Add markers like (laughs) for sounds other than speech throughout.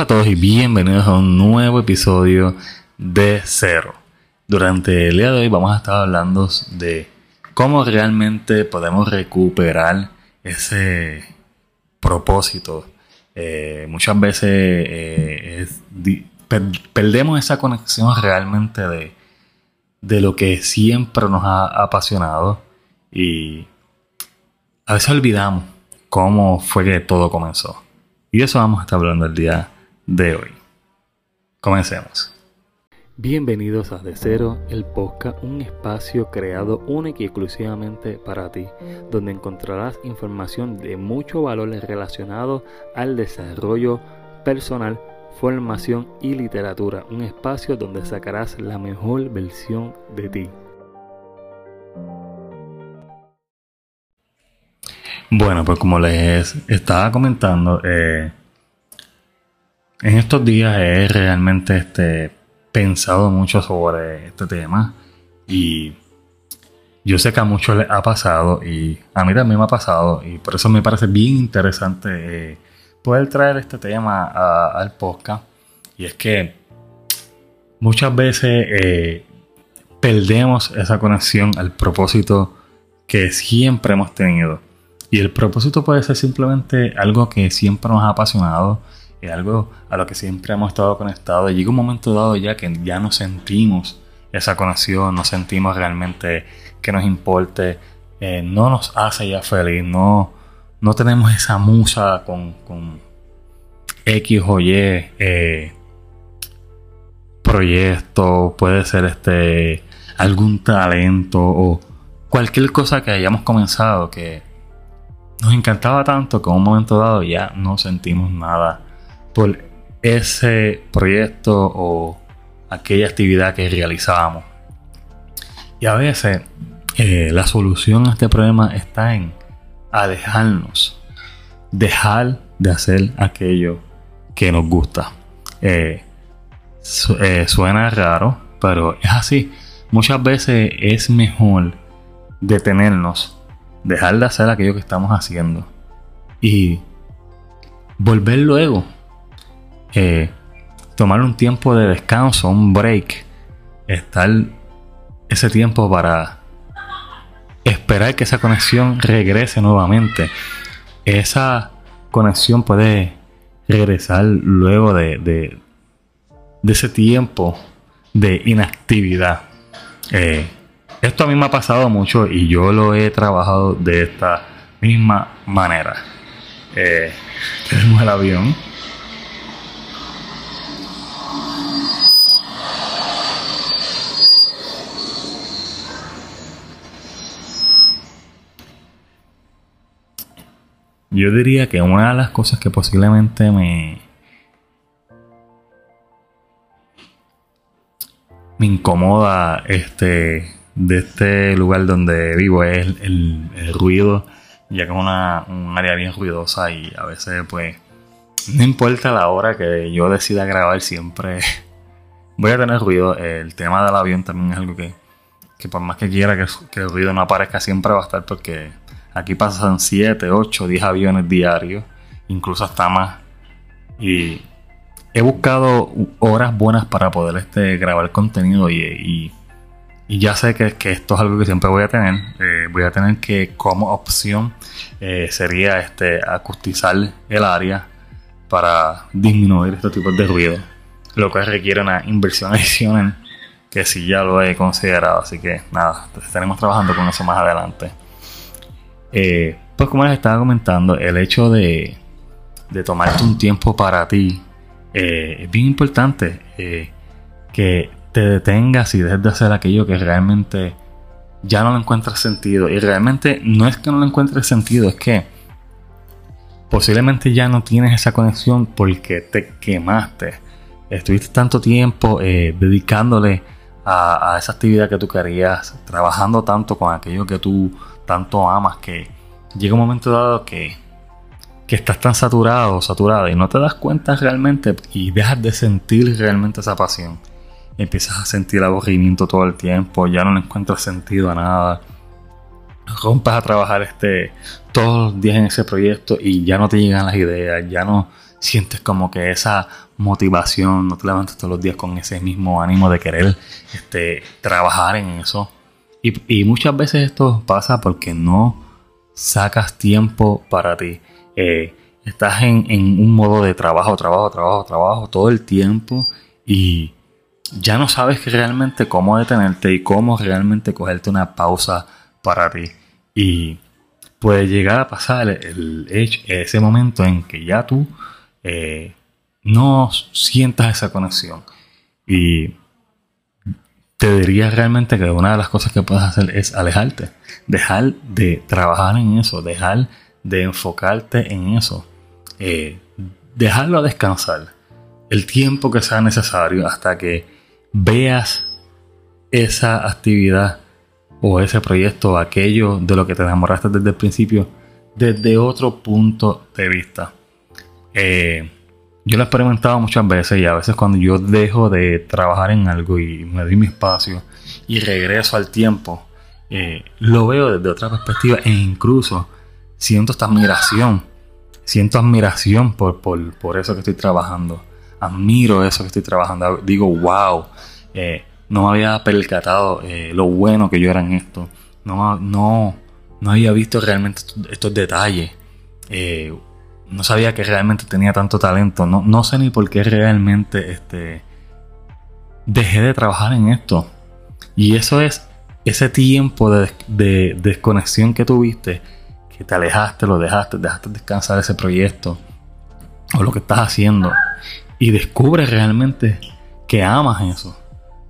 Hola a todos y bienvenidos a un nuevo episodio de Cero. Durante el día de hoy vamos a estar hablando de cómo realmente podemos recuperar ese propósito. Eh, muchas veces eh, perdemos esa conexión realmente de, de lo que siempre nos ha apasionado y a veces olvidamos cómo fue que todo comenzó. Y eso vamos a estar hablando el día de hoy. Comencemos. Bienvenidos a De Cero, el podcast, un espacio creado único y exclusivamente para ti, donde encontrarás información de mucho valor relacionado al desarrollo personal, formación y literatura, un espacio donde sacarás la mejor versión de ti. Bueno, pues como les estaba comentando, eh, en estos días he realmente este, pensado mucho sobre este tema y yo sé que a muchos les ha pasado y a mí también me ha pasado y por eso me parece bien interesante eh, poder traer este tema al podcast. Y es que muchas veces eh, perdemos esa conexión al propósito que siempre hemos tenido. Y el propósito puede ser simplemente algo que siempre nos ha apasionado, es algo a lo que siempre hemos estado conectados. Llega un momento dado ya que ya no sentimos esa conexión, no sentimos realmente que nos importe, eh, no nos hace ya feliz, no, no tenemos esa musa con, con X o Y eh, proyecto, puede ser este algún talento o cualquier cosa que hayamos comenzado que nos encantaba tanto que en un momento dado ya no sentimos nada ese proyecto o aquella actividad que realizábamos. Y a veces eh, la solución a este problema está en alejarnos, dejar de hacer aquello que nos gusta. Eh, eh, suena raro, pero es así. Muchas veces es mejor detenernos dejar de hacer aquello que estamos haciendo y volver luego. Eh, tomar un tiempo de descanso, un break, estar ese tiempo para esperar que esa conexión regrese nuevamente. Esa conexión puede regresar luego de, de, ese tiempo de inactividad. Eh, esto a mí me ha pasado mucho y yo lo he trabajado de esta misma manera. Eh, tenemos (laughs) el avión. Yo diría que una de las cosas que posiblemente me, me incomoda este de este lugar donde vivo es el, ruido, ya que es una, un área bien ruidosa y a veces pues no importa la hora que yo decida grabar, siempre voy a tener ruido. El tema del avión también es algo que, que por más que quiera que, que, el ruido no aparezca, siempre va a estar porque aquí pasan 7, 8, 10 aviones diarios, incluso hasta más. Y he buscado horas buenas para poder este, grabar contenido y ya sé que, que, esto es algo que siempre voy a tener. Eh, voy a tener que, como opción, eh, sería este acustizar el área para disminuir estos tipos de ruido. Lo que requiere una inversión (laughs) adicional que sí ya lo he considerado. Así que nada, estaremos trabajando con eso más adelante. Eh, pues como les estaba comentando, el hecho de, de tomarte un tiempo para ti es bien importante. que te detengas y dejes de hacer aquello que realmente ya no le encuentras sentido. Y realmente no es que no le encuentres sentido, es que posiblemente ya no tienes esa conexión porque te quemaste. Estuviste tanto tiempo eh, dedicándole a, esa actividad que tú querías, trabajando tanto con aquello que tú tanto amas, que llega un momento dado que, que estás tan saturado o saturada y no te das cuenta realmente y dejas de sentir realmente esa pasión empiezas a sentir aburrimiento todo el tiempo, ya no le encuentras sentido a nada. Rompas a trabajar este, todos los días en ese proyecto y ya no te llegan las ideas, ya no sientes como que esa motivación, no te levantas todos los días con ese mismo ánimo de querer este, trabajar en eso. Y, muchas veces esto pasa porque no sacas tiempo para ti. Eh, estás en, un modo de trabajo, trabajo, trabajo, trabajo todo el tiempo y ya no sabes realmente cómo detenerte y cómo realmente cogerte una pausa para ti. Y puede llegar a pasar ese momento en que ya tú eh, no sientas esa conexión. Y te diría realmente que una de las cosas que puedes hacer es alejarte, dejar de trabajar en eso, dejar de enfocarte en eso, eh, dejarlo descansar el tiempo que sea necesario hasta que veas esa actividad o ese proyecto, aquello de lo que te enamoraste desde el principio, desde otro punto de vista. Eh, yo lo he experimentado muchas veces y a veces cuando yo dejo de trabajar en algo y me doy mi espacio y regreso al tiempo, eh, lo veo desde otra perspectiva e incluso siento esta admiración, siento admiración por, por, eso que estoy trabajando, admiro eso que estoy trabajando, digo, wow, eh, no me había percatado eh, lo bueno que yo era en esto. No, no, no había visto realmente estos, detalles. No sabía que realmente tenía tanto talento. No, no sé ni por qué realmente este, dejé de trabajar en esto. Y eso es ese tiempo de, de, desconexión que tuviste, que te alejaste, lo dejaste, dejaste descansar ese proyecto o lo que estás haciendo. Y descubres realmente que amas eso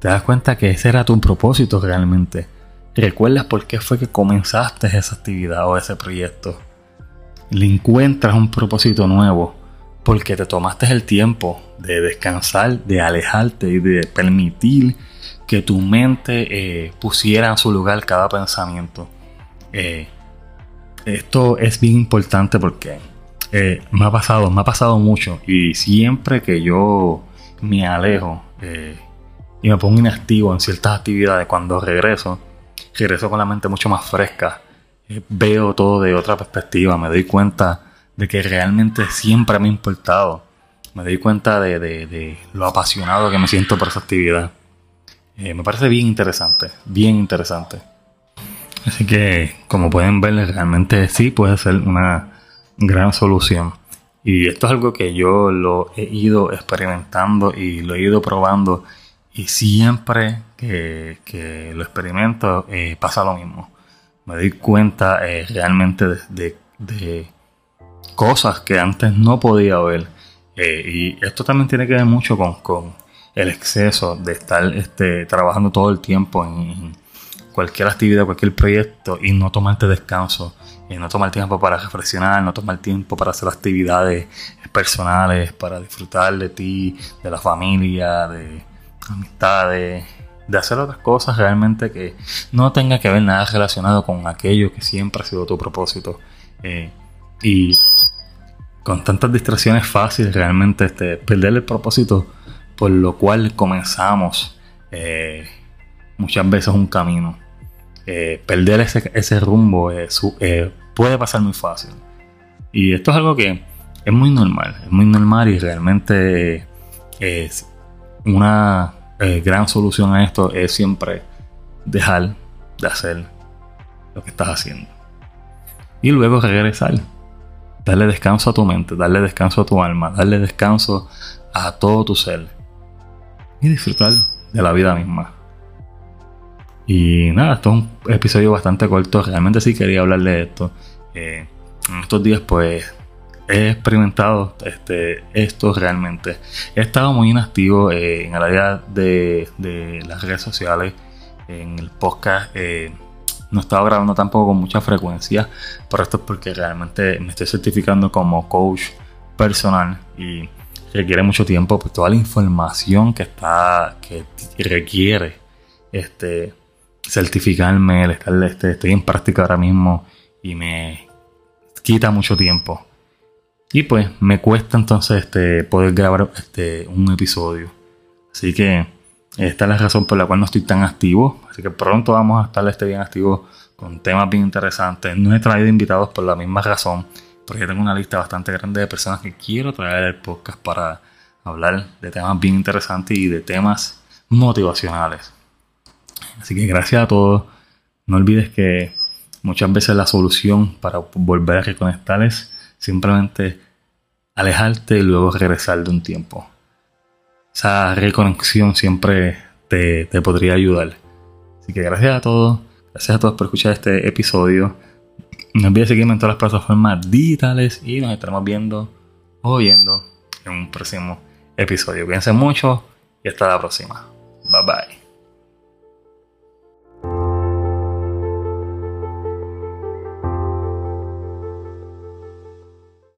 te das cuenta que ese era tu propósito realmente. Recuerdas por qué fue que comenzaste esa actividad o ese proyecto. Le encuentras un propósito nuevo porque te tomaste el tiempo de descansar, de alejarte y de permitir que tu mente eh, pusiera en su lugar cada pensamiento. Eh, esto es bien importante porque eh, me ha pasado, me ha pasado mucho y siempre que yo me alejo, y me pongo inactivo en ciertas actividades, cuando regreso, regreso con la mente mucho más fresca, veo todo de otra perspectiva, me doy cuenta de que realmente siempre me ha importado, me doy cuenta de, lo apasionado que me siento por esa actividad. Eh, me parece bien interesante, bien interesante. Así que, como pueden ver, realmente sí puede ser una gran solución. Y esto es algo que yo lo he ido experimentando y lo he ido probando y siempre que, lo experimento eh, pasa lo mismo. Me doy cuenta eh, realmente de, cosas que antes no podía ver. Eh, y esto también tiene que ver mucho con, el exceso de estar este, trabajando todo el tiempo en, cualquier actividad, cualquier proyecto y no tomarte descanso. Y no tomar tiempo para reflexionar, no tomar tiempo para hacer actividades personales, para disfrutar de ti, de la familia, de, amistades, de hacer otras cosas realmente que no tenga que ver nada relacionado con aquello que siempre ha sido tu propósito. Eh, y con tantas distracciones fáciles realmente este, perder el propósito por lo cual comenzamos eh, muchas veces un camino. Eh, perder ese, ese rumbo puede pasar muy fácil. Y esto es algo que es muy normal, es muy normal y realmente es una eh, gran solución a esto es siempre dejar de hacer lo que estás haciendo. Y luego regresar. Darle descanso a tu mente, darle descanso a tu alma, darle descanso a todo tu ser. Y disfrutar de la vida misma. Y nada, esto es un episodio bastante corto. Realmente sí quería hablarle de esto. Eh, en estos días pues he experimentado este, esto realmente. He estado muy inactivo eh, en el área de, las redes sociales, en el podcast. Eh, no estaba grabando tampoco con mucha frecuencia, pero esto es porque realmente me estoy certificando como coach personal y requiere mucho tiempo, pues toda la información que está, que requiere este certificarme, el estar, este, estoy en práctica ahora mismo y me quita mucho tiempo. Y pues me cuesta entonces este, poder grabar este, un episodio. Así que esta es la razón por la cual no estoy tan activo. Así que pronto vamos a estar este bien activo con temas bien interesantes. No he traído invitados por la misma razón. porque tengo una lista bastante grande de personas que quiero traer al podcast para hablar de temas bien interesantes y de temas motivacionales. Así que gracias a todos. No olvides que muchas veces la solución para volver a reconectar es simplemente alejarte y luego regresar de un tiempo. Esa reconexión siempre te, te podría ayudar. Así que gracias a todos. Gracias a todos por escuchar este episodio. No olvides seguirme en todas las plataformas digitales y nos estaremos viendo o oyendo en un próximo episodio. Cuídense mucho y hasta la próxima. Bye bye.